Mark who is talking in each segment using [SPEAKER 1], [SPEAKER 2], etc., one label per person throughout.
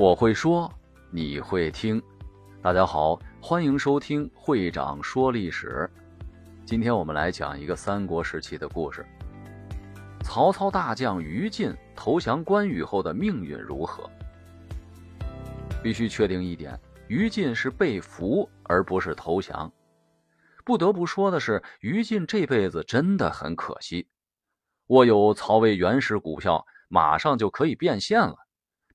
[SPEAKER 1] 我会说，你会听。大家好，欢迎收听会长说历史。今天我们来讲一个三国时期的故事。曹操大将于禁投降关羽后的命运如何？必须确定一点，于禁是被俘，而不是投降。不得不说的是，于禁这辈子真的很可惜。握有曹魏原始股票，马上就可以变现了。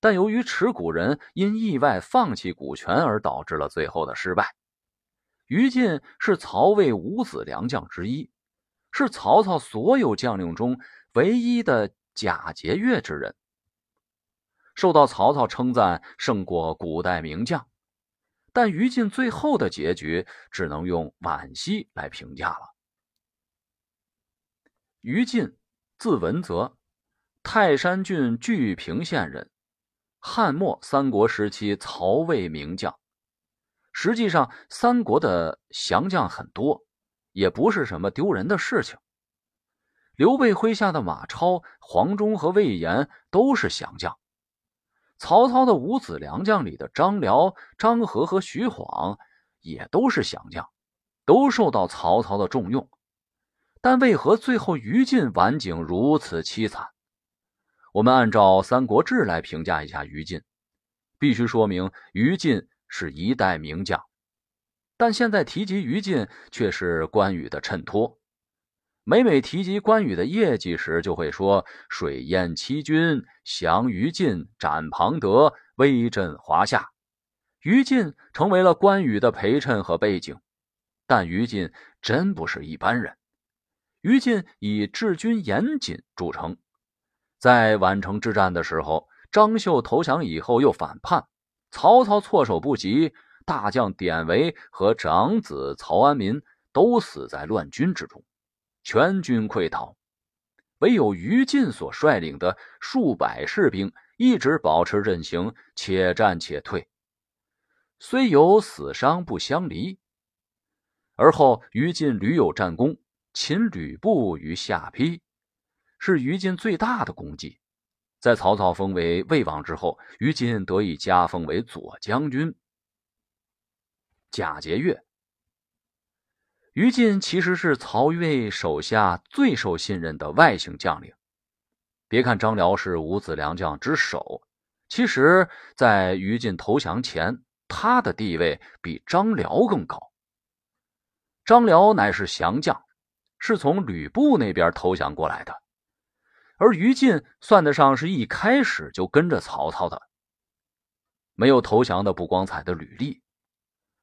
[SPEAKER 1] 但由于持股人因意外放弃股权而导致了最后的失败。于禁是曹魏五子良将之一，是曹操所有将领中唯一的假节钺之人，受到曹操称赞胜过古代名将。但于禁最后的结局只能用惋惜来评价了。于禁，字文泽，泰山郡聚平县人。汉末三国时期，曹魏名将。实际上，三国的降将很多，也不是什么丢人的事情。刘备麾下的马超、黄忠和魏延都是降将。曹操的五子良将里的张辽、张合和徐晃也都是降将，都受到曹操的重用。但为何最后于禁晚景如此凄惨？我们按照《三国志》来评价一下于禁，必须说明于禁是一代名将，但现在提及于禁却是关羽的衬托。每每提及关羽的业绩时，就会说水淹七军，降于禁，斩庞德，威震华夏。于禁成为了关羽的陪衬和背景，但于禁真不是一般人。于禁以治军严谨著称。在宛城之战的时候，张绣投降以后又反叛，曹操措手不及，大将典韦和长子曹安民都死在乱军之中，全军溃逃，唯有于禁所率领的数百士兵一直保持阵型，且战且退，虽有死伤不相离。而后于禁屡有战功，擒吕布于下邳。是于禁最大的功绩，在曹操封为魏王之后，于禁得以加封为左将军。贾节钺，于禁其实是曹魏手下最受信任的外姓将领。别看张辽是五子良将之首，其实，在于禁投降前，他的地位比张辽更高。张辽乃是降将，是从吕布那边投降过来的。而于禁算得上是一开始就跟着曹操的，没有投降的不光彩的履历，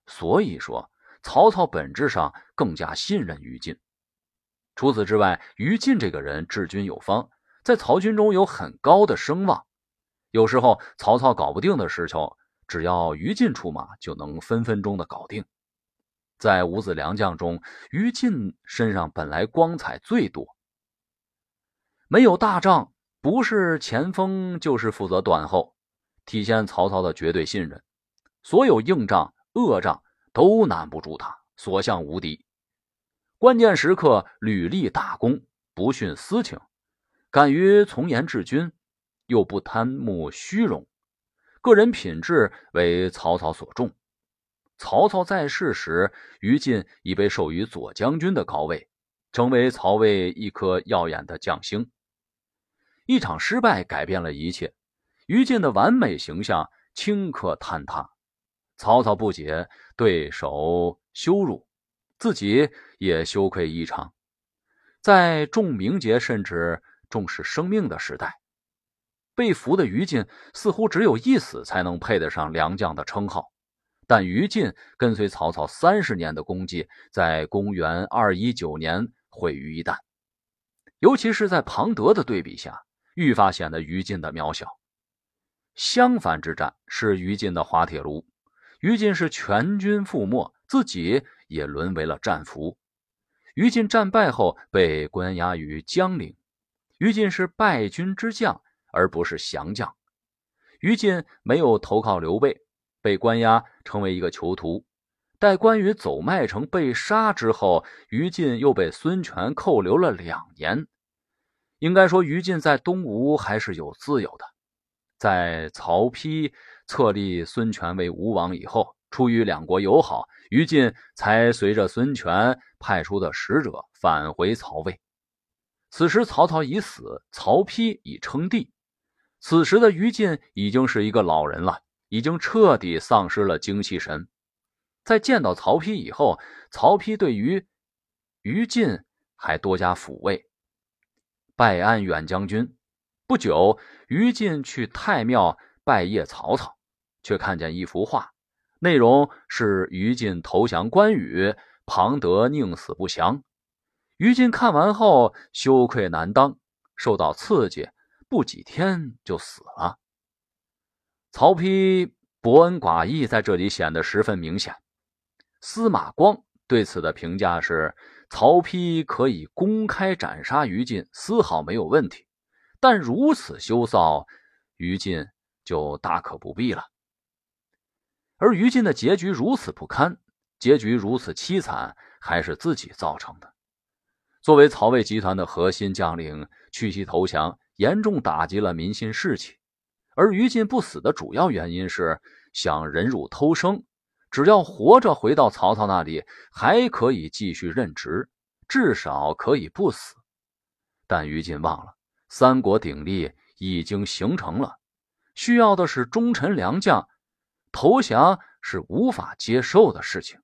[SPEAKER 1] 所以说曹操本质上更加信任于禁。除此之外，于禁这个人治军有方，在曹军中有很高的声望。有时候曹操搞不定的事情，只要于禁出马，就能分分钟的搞定。在五子良将中，于禁身上本来光彩最多。没有大仗，不是前锋就是负责断后，体现曹操的绝对信任。所有硬仗、恶仗都难不住他，所向无敌。关键时刻屡立大功，不徇私情，敢于从严治军，又不贪慕虚荣，个人品质为曹操所重。曹操在世时，于禁已被授予左将军的高位，成为曹魏一颗耀眼的将星。一场失败改变了一切，于禁的完美形象顷刻坍塌。曹操不解，对手羞辱，自己也羞愧异常。在重名节甚至重视生命的时代，被俘的于禁似乎只有一死才能配得上良将的称号。但于禁跟随曹操三十年的功绩，在公元二一九年毁于一旦，尤其是在庞德的对比下。愈发显得于禁的渺小。襄樊之战是于禁的滑铁卢，于禁是全军覆没，自己也沦为了战俘。于禁战败后被关押于江陵，于禁是败军之将，而不是降将。于禁没有投靠刘备，被关押成为一个囚徒。待关羽走麦城被杀之后，于禁又被孙权扣留了两年。应该说，于禁在东吴还是有自由的。在曹丕册立孙权为吴王以后，出于两国友好，于禁才随着孙权派出的使者返回曹魏。此时曹操已死，曹丕已称帝。此时的于禁已经是一个老人了，已经彻底丧失了精气神。在见到曹丕以后，曹丕对于于禁还多加抚慰，拜安远将军。不久，于禁去太庙拜谒曹操，却看见一幅画，内容是于禁投降关羽，庞德宁死不降。于禁看完后羞愧难当，受到刺激，不几天就死了。曹丕伯恩寡义在这里显得十分明显。司马光对此的评价是：曹丕可以公开斩杀于禁，丝毫没有问题；但如此羞臊，于禁就大可不必了。而于禁的结局如此不堪，结局如此凄惨，还是自己造成的。作为曹魏集团的核心将领，屈膝投降，严重打击了民心士气。而于禁不死的主要原因是想忍辱偷生，只要活着回到曹操那里，还可以继续任职，至少可以不死。但于禁忘了，三国鼎立已经形成了，需要的是忠臣良将，投降是无法接受的事情。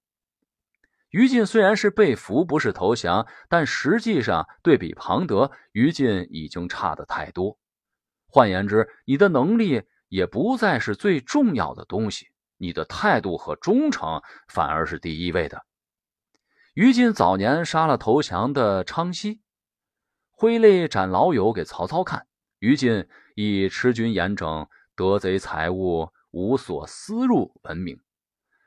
[SPEAKER 1] 于禁虽然是被俘，不是投降，但实际上对比庞德，于禁已经差得太多。换言之，你的能力也不再是最重要的东西，你的态度和忠诚反而是第一位的。于禁早年杀了投降的昌豨，挥泪斩老友给曹操看。于禁以持军严整、得贼财物无所私入闻名。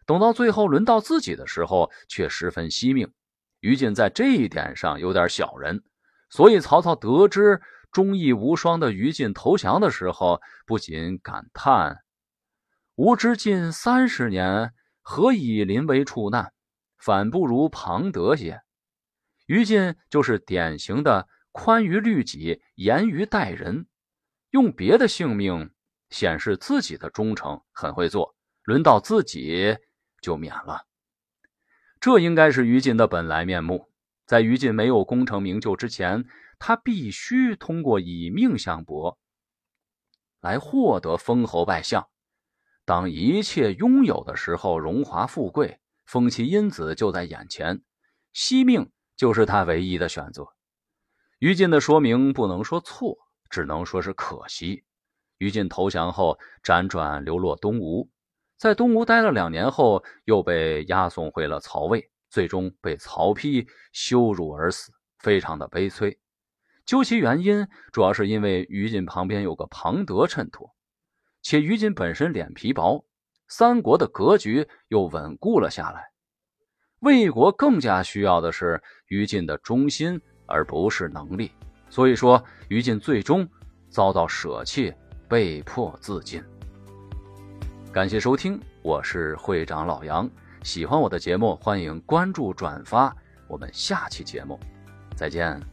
[SPEAKER 1] 等到最后轮到自己的时候，却十分惜命。于禁在这一点上有点小人，所以曹操得知忠义无双的于禁投降的时候，不仅感叹：“吾知近三十年，何以临危处难，反不如庞德也。”于禁就是典型的宽于律己、严于待人，用别的性命显示自己的忠诚，很会做。轮到自己。就免了，这应该是于禁的本来面目。在于禁没有功成名就之前，他必须通过以命相搏，来获得封侯拜相。当一切拥有的时候，荣华富贵、风妻因子就在眼前，惜命就是他唯一的选择。于禁的说明不能说错，只能说是可惜。于禁投降后，辗转流落东吴。在东吴待了两年后，又被押送回了曹魏，最终被曹丕羞辱而死，非常的悲催。究其原因，主要是因为于禁旁边有个庞德衬托，且于禁本身脸皮薄，三国的格局又稳固了下来。魏国更加需要的是于禁的忠心，而不是能力。所以说，于禁最终遭到舍弃，被迫自尽。感谢收听，我是会长老杨。喜欢我的节目，欢迎关注转发。我们下期节目再见。